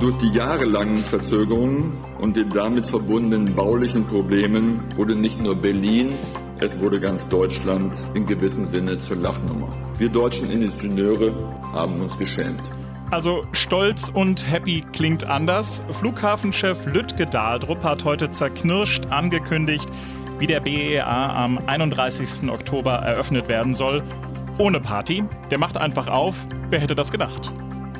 Durch die jahrelangen Verzögerungen und den damit verbundenen baulichen Problemen wurde nicht nur Berlin, es wurde ganz Deutschland in gewissem Sinne zur Lachnummer. Wir deutschen Ingenieure haben uns geschämt. Also stolz und happy klingt anders. Flughafenchef Lütke Dahldrup hat heute zerknirscht angekündigt, wie der BEA am 31. Oktober eröffnet werden soll. Ohne Party. Der macht einfach auf. Wer hätte das gedacht?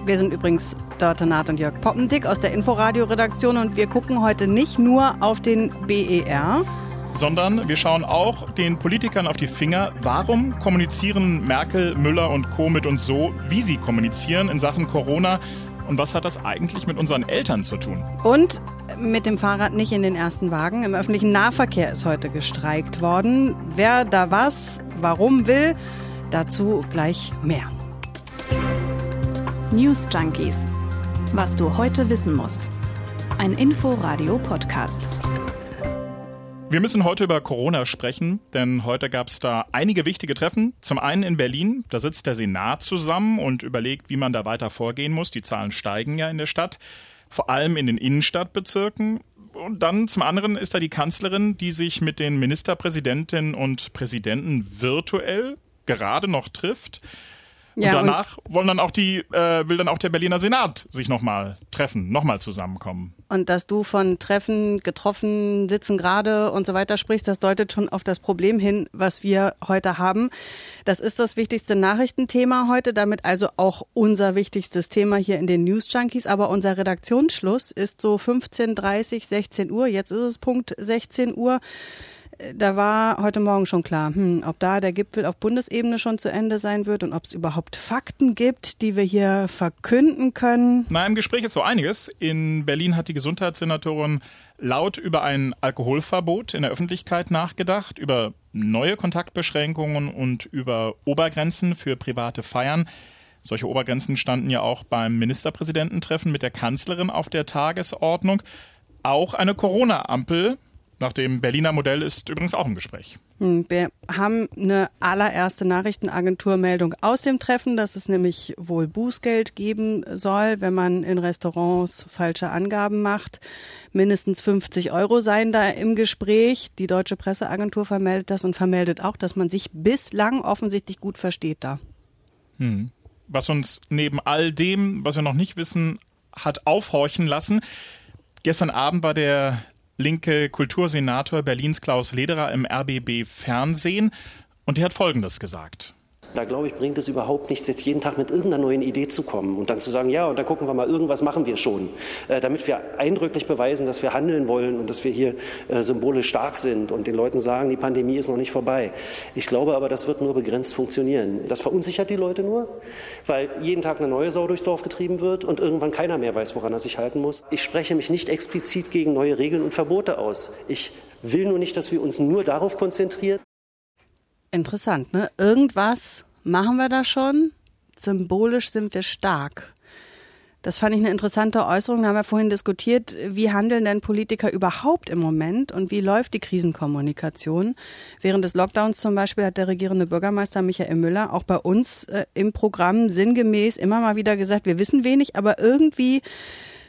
Wir sind übrigens Dörte Naht und Jörg Poppendick aus der Inforadio-Redaktion und wir gucken heute nicht nur auf den BER, sondern wir schauen auch den Politikern auf die Finger. Warum kommunizieren Merkel, Müller und Co. mit uns so, wie sie kommunizieren in Sachen Corona? Und was hat das eigentlich mit unseren Eltern zu tun? Und mit dem Fahrrad nicht in den ersten Wagen. Im öffentlichen Nahverkehr ist heute gestreikt worden. Wer da was, warum will, dazu gleich mehr. News Junkies. Was du heute wissen musst. Ein Info-Radio-Podcast. Wir müssen heute über Corona sprechen, denn heute gab es da einige wichtige Treffen. Zum einen in Berlin, da sitzt der Senat zusammen und überlegt, wie man da weiter vorgehen muss. Die Zahlen steigen ja in der Stadt, vor allem in den Innenstadtbezirken. Und dann zum anderen ist da die Kanzlerin, die sich mit den Ministerpräsidentinnen und Präsidenten virtuell gerade noch trifft. Und ja, danach und wollen dann auch die, äh, will dann auch der Berliner Senat sich nochmal treffen, nochmal zusammenkommen. Und dass du von Treffen, getroffen, sitzen gerade und so weiter sprichst, das deutet schon auf das Problem hin, was wir heute haben. Das ist das wichtigste Nachrichtenthema heute, damit also auch unser wichtigstes Thema hier in den News Junkies. Aber unser Redaktionsschluss ist so 15.30, 16 Uhr. Jetzt ist es Punkt 16 Uhr da war heute Morgen schon klar, hm, ob da der Gipfel auf Bundesebene schon zu Ende sein wird und ob es überhaupt Fakten gibt, die wir hier verkünden können. Na, im Gespräch ist so einiges. In Berlin hat die Gesundheitssenatorin laut über ein Alkoholverbot in der Öffentlichkeit nachgedacht, über neue Kontaktbeschränkungen und über Obergrenzen für private Feiern. Solche Obergrenzen standen ja auch beim Ministerpräsidententreffen mit der Kanzlerin auf der Tagesordnung. Auch eine Corona-Ampel nach dem Berliner Modell ist übrigens auch im Gespräch. Hm, wir haben eine allererste Nachrichtenagenturmeldung aus dem Treffen, dass es nämlich wohl Bußgeld geben soll, wenn man in Restaurants falsche Angaben macht. Mindestens 50 Euro seien da im Gespräch. Die deutsche Presseagentur vermeldet das und vermeldet auch, dass man sich bislang offensichtlich gut versteht da. Hm. Was uns neben all dem, was wir noch nicht wissen, hat aufhorchen lassen. Gestern Abend war der linke Kultursenator Berlins Klaus Lederer im RBB Fernsehen und er hat Folgendes gesagt. Da glaube ich, bringt es überhaupt nichts, jetzt jeden Tag mit irgendeiner neuen Idee zu kommen und dann zu sagen, ja, und da gucken wir mal, irgendwas machen wir schon, äh, damit wir eindrücklich beweisen, dass wir handeln wollen und dass wir hier äh, symbolisch stark sind und den Leuten sagen, die Pandemie ist noch nicht vorbei. Ich glaube aber, das wird nur begrenzt funktionieren. Das verunsichert die Leute nur, weil jeden Tag eine neue Sau durchs Dorf getrieben wird und irgendwann keiner mehr weiß, woran er sich halten muss. Ich spreche mich nicht explizit gegen neue Regeln und Verbote aus. Ich will nur nicht, dass wir uns nur darauf konzentrieren, Interessant, ne? Irgendwas machen wir da schon. Symbolisch sind wir stark. Das fand ich eine interessante Äußerung. Da haben wir vorhin diskutiert, wie handeln denn Politiker überhaupt im Moment und wie läuft die Krisenkommunikation? Während des Lockdowns zum Beispiel hat der regierende Bürgermeister Michael Müller auch bei uns äh, im Programm sinngemäß immer mal wieder gesagt, wir wissen wenig, aber irgendwie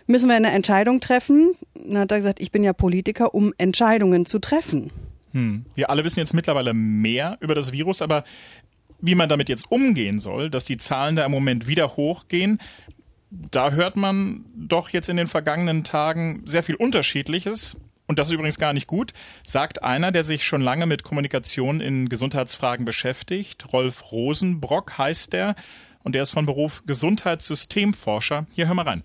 müssen wir eine Entscheidung treffen. Dann hat er gesagt, ich bin ja Politiker, um Entscheidungen zu treffen. Hm. Wir alle wissen jetzt mittlerweile mehr über das Virus, aber wie man damit jetzt umgehen soll, dass die Zahlen da im Moment wieder hochgehen, da hört man doch jetzt in den vergangenen Tagen sehr viel Unterschiedliches. Und das ist übrigens gar nicht gut, sagt einer, der sich schon lange mit Kommunikation in Gesundheitsfragen beschäftigt. Rolf Rosenbrock heißt der und der ist von Beruf Gesundheitssystemforscher. Hier hören wir rein.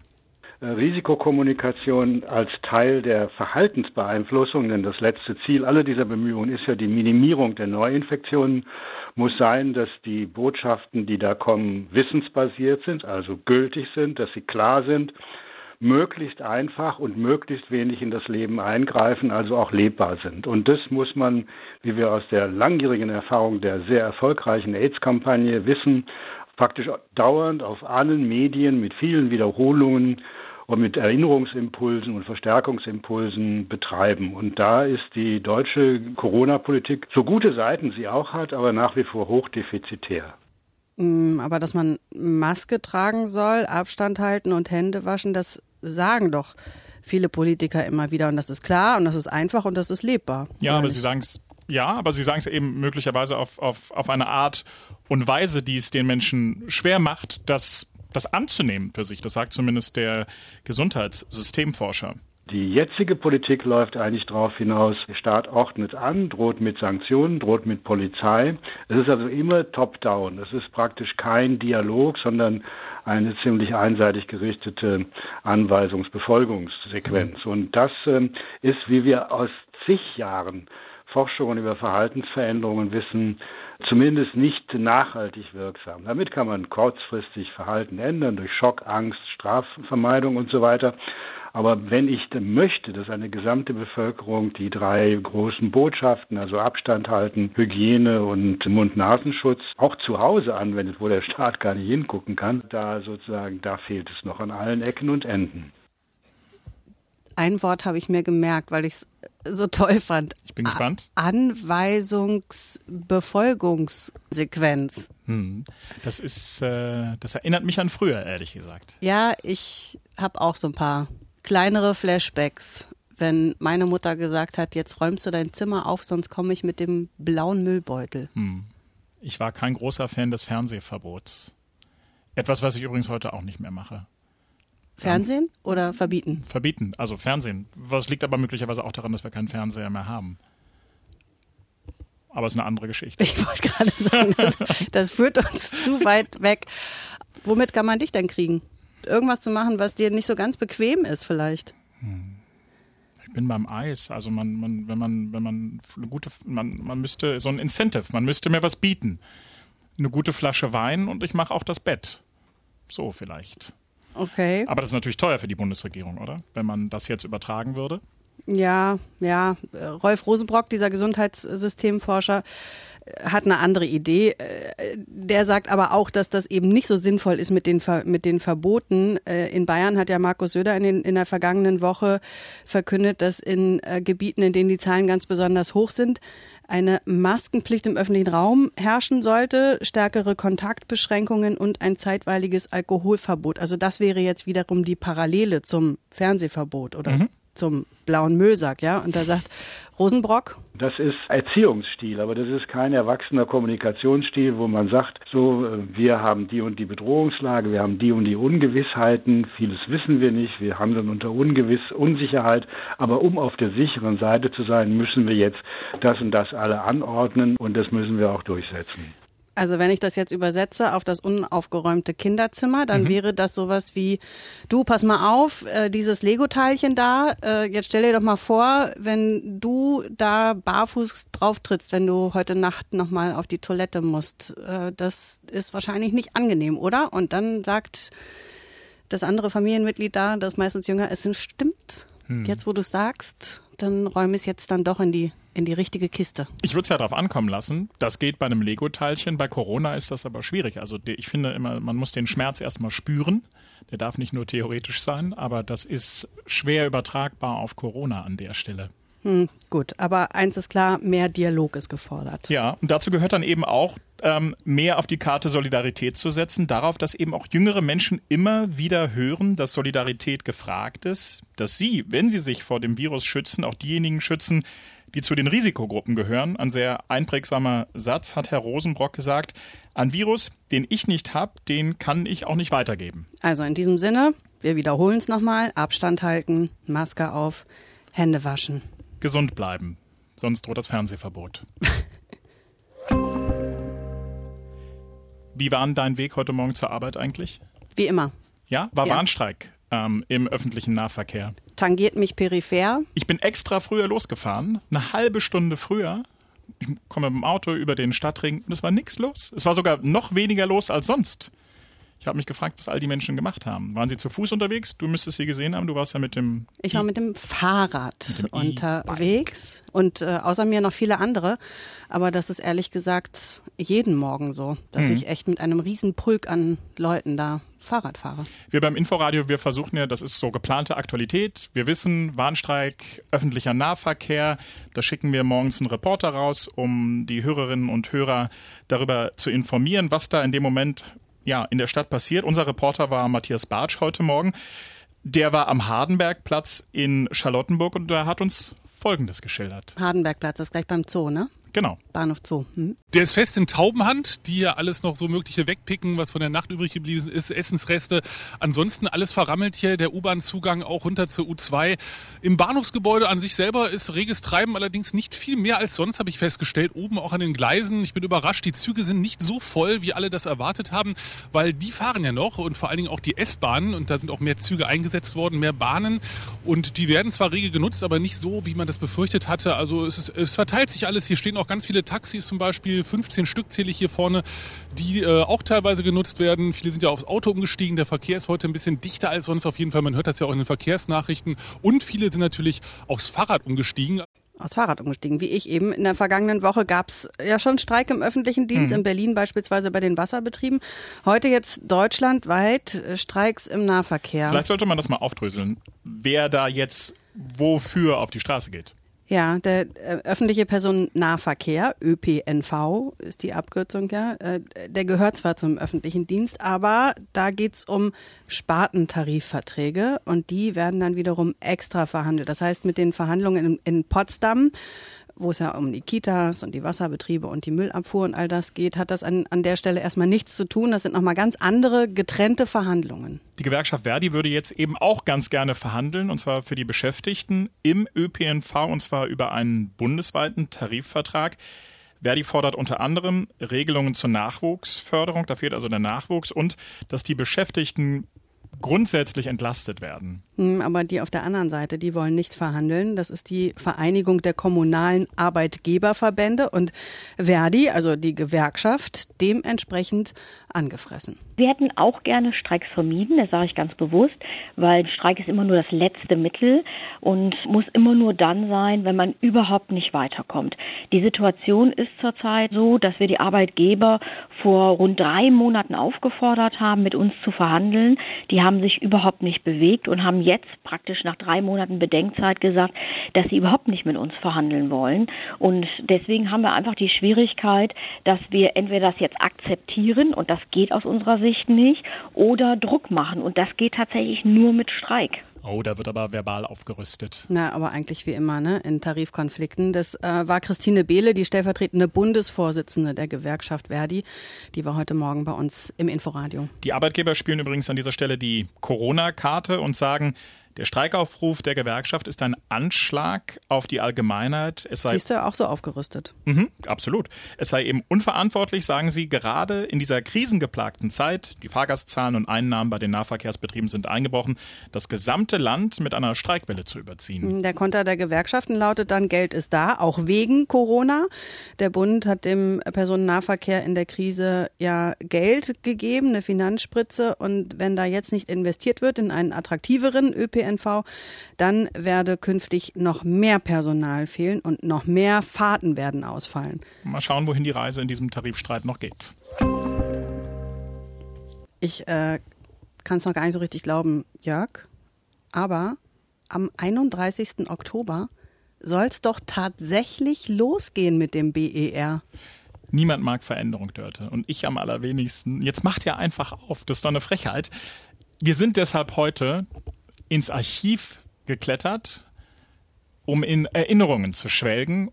Äh, Risikokommunikation als Teil der Verhaltensbeeinflussung, denn das letzte Ziel aller dieser Bemühungen ist ja die Minimierung der Neuinfektionen, muss sein, dass die Botschaften, die da kommen, wissensbasiert sind, also gültig sind, dass sie klar sind, möglichst einfach und möglichst wenig in das Leben eingreifen, also auch lebbar sind. Und das muss man, wie wir aus der langjährigen Erfahrung der sehr erfolgreichen AIDS-Kampagne wissen, praktisch dauernd auf allen Medien mit vielen Wiederholungen und mit Erinnerungsimpulsen und Verstärkungsimpulsen betreiben. Und da ist die deutsche Corona-Politik, so gute Seiten sie auch hat, aber nach wie vor hochdefizitär. Mm, aber dass man Maske tragen soll, Abstand halten und Hände waschen, das sagen doch viele Politiker immer wieder. Und das ist klar und das ist einfach und das ist lebbar. Ja, aber nicht? Sie sagen es ja, aber Sie sagen es eben möglicherweise auf, auf, auf eine Art und Weise, die es den Menschen schwer macht, das, das anzunehmen für sich. Das sagt zumindest der Gesundheitssystemforscher. Die jetzige Politik läuft eigentlich darauf hinaus, der Staat ordnet an, droht mit Sanktionen, droht mit Polizei. Es ist also immer top-down. Es ist praktisch kein Dialog, sondern eine ziemlich einseitig gerichtete Anweisungsbefolgungssequenz. Mhm. Und das äh, ist, wie wir aus zig Jahren Forschungen über Verhaltensveränderungen wissen, zumindest nicht nachhaltig wirksam. Damit kann man kurzfristig Verhalten ändern durch Schock, Angst, Strafvermeidung und so weiter. Aber wenn ich möchte, dass eine gesamte Bevölkerung die drei großen Botschaften, also Abstand halten, Hygiene und Mund-Nasenschutz, auch zu Hause anwendet, wo der Staat gar nicht hingucken kann, da sozusagen, da fehlt es noch an allen Ecken und Enden. Ein Wort habe ich mir gemerkt, weil ich es so toll fand. Ich bin gespannt. Anweisungsbefolgungssequenz. Hm. Das ist, äh, das erinnert mich an früher, ehrlich gesagt. Ja, ich habe auch so ein paar kleinere Flashbacks, wenn meine Mutter gesagt hat, jetzt räumst du dein Zimmer auf, sonst komme ich mit dem blauen Müllbeutel. Hm. Ich war kein großer Fan des Fernsehverbots. Etwas, was ich übrigens heute auch nicht mehr mache. Fernsehen oder verbieten? Verbieten, also Fernsehen. Was liegt aber möglicherweise auch daran, dass wir keinen Fernseher mehr haben. Aber es ist eine andere Geschichte. Ich wollte gerade sagen, das, das führt uns zu weit weg. Womit kann man dich denn kriegen? irgendwas zu machen, was dir nicht so ganz bequem ist vielleicht. Hm. Ich bin beim Eis. Also man, man, wenn man, wenn man eine gute, man, man müsste so ein Incentive, man müsste mir was bieten. Eine gute Flasche Wein und ich mache auch das Bett. So vielleicht. Okay. Aber das ist natürlich teuer für die Bundesregierung, oder? Wenn man das jetzt übertragen würde. Ja, ja. Rolf Rosenbrock, dieser Gesundheitssystemforscher, hat eine andere Idee. Äh, der sagt aber auch, dass das eben nicht so sinnvoll ist mit den, Ver mit den Verboten. Äh, in Bayern hat ja Markus Söder in, den, in der vergangenen Woche verkündet, dass in äh, Gebieten, in denen die Zahlen ganz besonders hoch sind, eine Maskenpflicht im öffentlichen Raum herrschen sollte, stärkere Kontaktbeschränkungen und ein zeitweiliges Alkoholverbot. Also das wäre jetzt wiederum die Parallele zum Fernsehverbot oder mhm. Zum blauen Müllsack, ja. Und da sagt Rosenbrock? Das ist Erziehungsstil, aber das ist kein erwachsener Kommunikationsstil, wo man sagt, so, äh, wir haben die und die Bedrohungslage, wir haben die und die Ungewissheiten, vieles wissen wir nicht, wir handeln unter Ungewiss, Unsicherheit, aber um auf der sicheren Seite zu sein, müssen wir jetzt das und das alle anordnen und das müssen wir auch durchsetzen. Also wenn ich das jetzt übersetze auf das unaufgeräumte Kinderzimmer, dann mhm. wäre das sowas wie, du, pass mal auf, äh, dieses Lego-Teilchen da, äh, jetzt stell dir doch mal vor, wenn du da barfuß drauf trittst, wenn du heute Nacht nochmal auf die Toilette musst. Äh, das ist wahrscheinlich nicht angenehm, oder? Und dann sagt das andere Familienmitglied da, das meistens jünger ist, stimmt, hm. jetzt wo du sagst, dann räume ich es jetzt dann doch in die in die richtige Kiste. Ich würde es ja darauf ankommen lassen. Das geht bei einem Lego-Teilchen. Bei Corona ist das aber schwierig. Also ich finde immer, man muss den Schmerz erstmal spüren. Der darf nicht nur theoretisch sein, aber das ist schwer übertragbar auf Corona an der Stelle. Hm, gut, aber eins ist klar, mehr Dialog ist gefordert. Ja, und dazu gehört dann eben auch, ähm, mehr auf die Karte Solidarität zu setzen, darauf, dass eben auch jüngere Menschen immer wieder hören, dass Solidarität gefragt ist, dass sie, wenn sie sich vor dem Virus schützen, auch diejenigen schützen, die zu den Risikogruppen gehören. Ein sehr einprägsamer Satz hat Herr Rosenbrock gesagt. Ein Virus, den ich nicht habe, den kann ich auch nicht weitergeben. Also in diesem Sinne, wir wiederholen es nochmal. Abstand halten, Maske auf, Hände waschen. Gesund bleiben, sonst droht das Fernsehverbot. Wie war dein Weg heute Morgen zur Arbeit eigentlich? Wie immer. Ja, war ja. Warnstreik ähm, im öffentlichen Nahverkehr. Tangiert mich peripher. Ich bin extra früher losgefahren, eine halbe Stunde früher. Ich komme mit dem Auto über den Stadtring und es war nichts los. Es war sogar noch weniger los als sonst. Ich habe mich gefragt, was all die Menschen gemacht haben. Waren sie zu Fuß unterwegs? Du müsstest sie gesehen haben. Du warst ja mit dem. Ich war mit dem Fahrrad mit dem unterwegs und äh, außer mir noch viele andere. Aber das ist ehrlich gesagt jeden Morgen so, dass mhm. ich echt mit einem riesen Pulk an Leuten da Fahrradfahrer. Wir beim Inforadio, wir versuchen ja, das ist so geplante Aktualität. Wir wissen, Warnstreik, öffentlicher Nahverkehr. Da schicken wir morgens einen Reporter raus, um die Hörerinnen und Hörer darüber zu informieren, was da in dem Moment ja, in der Stadt passiert. Unser Reporter war Matthias Bartsch heute Morgen. Der war am Hardenbergplatz in Charlottenburg und da hat uns Folgendes geschildert. Hardenbergplatz, das ist gleich beim Zoo, ne? Genau. Bahnhof Zoo. Hm. Der ist fest in Taubenhand, die ja alles noch so mögliche wegpicken, was von der Nacht übrig geblieben ist, Essensreste. Ansonsten alles verrammelt hier, der U-Bahn-Zugang auch runter zur U2. Im Bahnhofsgebäude an sich selber ist reges Treiben allerdings nicht viel mehr als sonst, habe ich festgestellt. Oben auch an den Gleisen. Ich bin überrascht, die Züge sind nicht so voll, wie alle das erwartet haben, weil die fahren ja noch und vor allen Dingen auch die S-Bahnen und da sind auch mehr Züge eingesetzt worden, mehr Bahnen und die werden zwar rege genutzt, aber nicht so, wie man das befürchtet hatte. Also es, ist, es verteilt sich alles. Hier stehen auch ganz viele Taxis zum Beispiel, 15 Stück zähle ich hier vorne, die äh, auch teilweise genutzt werden. Viele sind ja aufs Auto umgestiegen. Der Verkehr ist heute ein bisschen dichter als sonst auf jeden Fall. Man hört das ja auch in den Verkehrsnachrichten. Und viele sind natürlich aufs Fahrrad umgestiegen. Aufs Fahrrad umgestiegen, wie ich eben. In der vergangenen Woche gab es ja schon Streik im öffentlichen Dienst, mhm. in Berlin beispielsweise bei den Wasserbetrieben. Heute jetzt deutschlandweit äh, Streiks im Nahverkehr. Vielleicht sollte man das mal aufdröseln, wer da jetzt wofür auf die Straße geht. Ja, der äh, öffentliche Personennahverkehr, ÖPNV ist die Abkürzung, ja, äh, der gehört zwar zum öffentlichen Dienst, aber da geht's um Spartentarifverträge und die werden dann wiederum extra verhandelt. Das heißt, mit den Verhandlungen in, in Potsdam wo es ja um die Kitas und die Wasserbetriebe und die Müllabfuhr und all das geht, hat das an, an der Stelle erstmal nichts zu tun. Das sind nochmal ganz andere, getrennte Verhandlungen. Die Gewerkschaft Verdi würde jetzt eben auch ganz gerne verhandeln, und zwar für die Beschäftigten im ÖPNV, und zwar über einen bundesweiten Tarifvertrag. Verdi fordert unter anderem Regelungen zur Nachwuchsförderung, da fehlt also der Nachwuchs, und dass die Beschäftigten grundsätzlich entlastet werden. Hm, aber die auf der anderen Seite, die wollen nicht verhandeln. Das ist die Vereinigung der kommunalen Arbeitgeberverbände und Verdi, also die Gewerkschaft, dementsprechend angefressen. Wir hätten auch gerne Streiks vermieden, das sage ich ganz bewusst, weil Streik ist immer nur das letzte Mittel und muss immer nur dann sein, wenn man überhaupt nicht weiterkommt. Die Situation ist zurzeit so, dass wir die Arbeitgeber vor rund drei Monaten aufgefordert haben, mit uns zu verhandeln. Die haben sich überhaupt nicht bewegt und haben jetzt praktisch nach drei Monaten Bedenkzeit gesagt, dass sie überhaupt nicht mit uns verhandeln wollen. Und deswegen haben wir einfach die Schwierigkeit, dass wir entweder das jetzt akzeptieren und das geht aus unserer Sicht nicht, oder Druck machen. Und das geht tatsächlich nur mit Streik. Oh, da wird aber verbal aufgerüstet. Na, aber eigentlich wie immer, ne, in Tarifkonflikten. Das äh, war Christine Behle, die stellvertretende Bundesvorsitzende der Gewerkschaft Verdi. Die war heute Morgen bei uns im Inforadio. Die Arbeitgeber spielen übrigens an dieser Stelle die Corona-Karte und sagen, der Streikaufruf der Gewerkschaft ist ein Anschlag auf die Allgemeinheit. Es sei Siehst du auch so aufgerüstet? Mhm, absolut. Es sei eben unverantwortlich, sagen sie, gerade in dieser krisengeplagten Zeit. Die Fahrgastzahlen und Einnahmen bei den Nahverkehrsbetrieben sind eingebrochen. Das gesamte Land mit einer Streikwelle zu überziehen. Der Konter der Gewerkschaften lautet dann, Geld ist da, auch wegen Corona. Der Bund hat dem Personennahverkehr in der Krise ja Geld gegeben, eine Finanzspritze. Und wenn da jetzt nicht investiert wird in einen attraktiveren ÖPNV, ÖPNV, dann werde künftig noch mehr Personal fehlen und noch mehr Fahrten werden ausfallen. Mal schauen, wohin die Reise in diesem Tarifstreit noch geht. Ich äh, kann es noch gar nicht so richtig glauben, Jörg, aber am 31. Oktober soll es doch tatsächlich losgehen mit dem BER. Niemand mag Veränderung, Dörte. Und ich am allerwenigsten. Jetzt macht ja einfach auf. Das ist doch eine Frechheit. Wir sind deshalb heute ins Archiv geklettert, um in Erinnerungen zu schwelgen.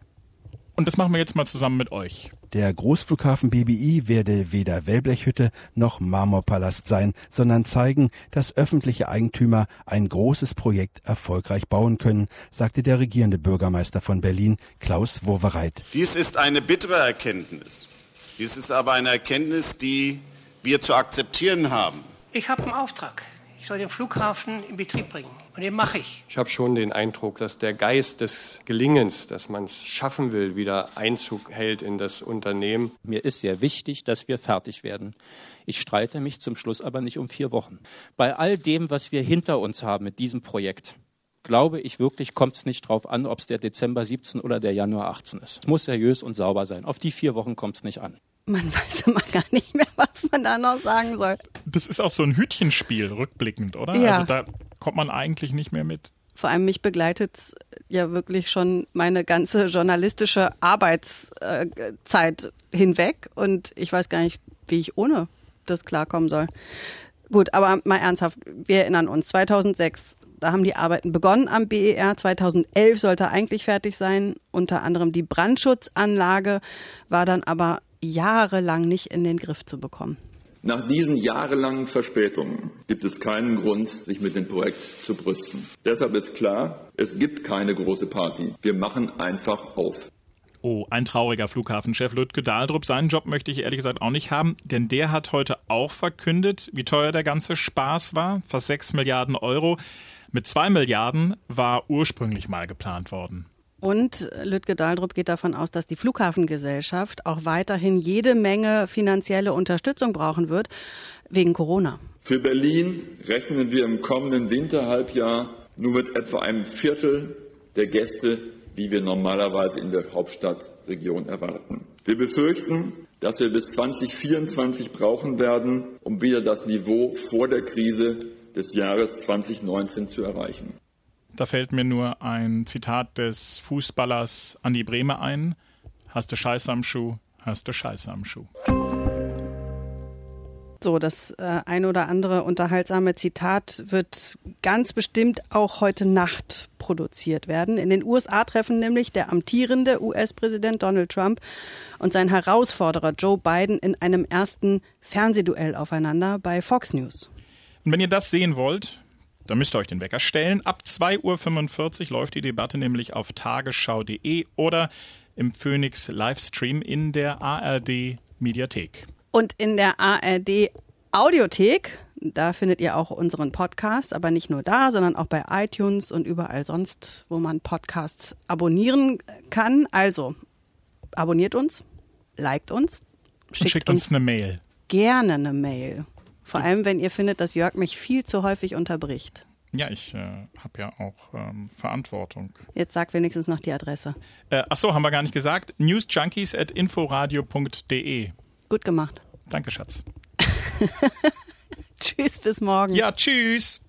Und das machen wir jetzt mal zusammen mit euch. Der Großflughafen BBI werde weder Wellblechhütte noch Marmorpalast sein, sondern zeigen, dass öffentliche Eigentümer ein großes Projekt erfolgreich bauen können, sagte der regierende Bürgermeister von Berlin, Klaus Wowereit. Dies ist eine bittere Erkenntnis. Dies ist aber eine Erkenntnis, die wir zu akzeptieren haben. Ich habe einen Auftrag. Ich soll den Flughafen in Betrieb bringen. Und den mache ich. Ich habe schon den Eindruck, dass der Geist des Gelingens, dass man es schaffen will, wieder Einzug hält in das Unternehmen. Mir ist sehr wichtig, dass wir fertig werden. Ich streite mich zum Schluss aber nicht um vier Wochen. Bei all dem, was wir hinter uns haben mit diesem Projekt, glaube ich wirklich, kommt es nicht darauf an, ob es der Dezember 17 oder der Januar 18 ist. Es muss seriös und sauber sein. Auf die vier Wochen kommt es nicht an. Man weiß immer gar nicht mehr, was man da noch sagen soll. Das ist auch so ein Hütchenspiel, rückblickend, oder? Ja. Also da kommt man eigentlich nicht mehr mit. Vor allem mich begleitet ja wirklich schon meine ganze journalistische Arbeitszeit hinweg und ich weiß gar nicht, wie ich ohne das klarkommen soll. Gut, aber mal ernsthaft, wir erinnern uns, 2006, da haben die Arbeiten begonnen am BER, 2011 sollte eigentlich fertig sein, unter anderem die Brandschutzanlage war dann aber jahrelang nicht in den Griff zu bekommen. Nach diesen jahrelangen Verspätungen gibt es keinen Grund, sich mit dem Projekt zu brüsten. Deshalb ist klar, es gibt keine große Party. Wir machen einfach auf. Oh, ein trauriger Flughafenchef Lütke Dahldrup. Seinen Job möchte ich ehrlich gesagt auch nicht haben, denn der hat heute auch verkündet, wie teuer der ganze Spaß war. Fast sechs Milliarden Euro. Mit zwei Milliarden war ursprünglich mal geplant worden. Und Lütke Dahldrup geht davon aus, dass die Flughafengesellschaft auch weiterhin jede Menge finanzielle Unterstützung brauchen wird, wegen Corona. Für Berlin rechnen wir im kommenden Winterhalbjahr nur mit etwa einem Viertel der Gäste, wie wir normalerweise in der Hauptstadtregion erwarten. Wir befürchten, dass wir bis 2024 brauchen werden, um wieder das Niveau vor der Krise des Jahres 2019 zu erreichen. Da fällt mir nur ein Zitat des Fußballers Andi Brehme ein. Hast du Scheiße am Schuh, hast du Scheiße am Schuh. So, das äh, ein oder andere unterhaltsame Zitat wird ganz bestimmt auch heute Nacht produziert werden. In den USA treffen nämlich der amtierende US-Präsident Donald Trump und sein Herausforderer Joe Biden in einem ersten Fernsehduell aufeinander bei Fox News. Und wenn ihr das sehen wollt, dann müsst ihr euch den Wecker stellen. Ab 2.45 Uhr läuft die Debatte nämlich auf tagesschau.de oder im Phoenix Livestream in der ARD Mediathek. Und in der ARD Audiothek, da findet ihr auch unseren Podcast, aber nicht nur da, sondern auch bei iTunes und überall sonst, wo man Podcasts abonnieren kann. Also abonniert uns, liked uns, schickt, schickt uns, uns eine Mail. Gerne eine Mail. Vor allem, wenn ihr findet, dass Jörg mich viel zu häufig unterbricht. Ja, ich äh, habe ja auch ähm, Verantwortung. Jetzt sag wenigstens noch die Adresse. Äh, ach so, haben wir gar nicht gesagt. Newsjunkies at inforadio.de. Gut gemacht. Danke, Schatz. tschüss, bis morgen. Ja, tschüss.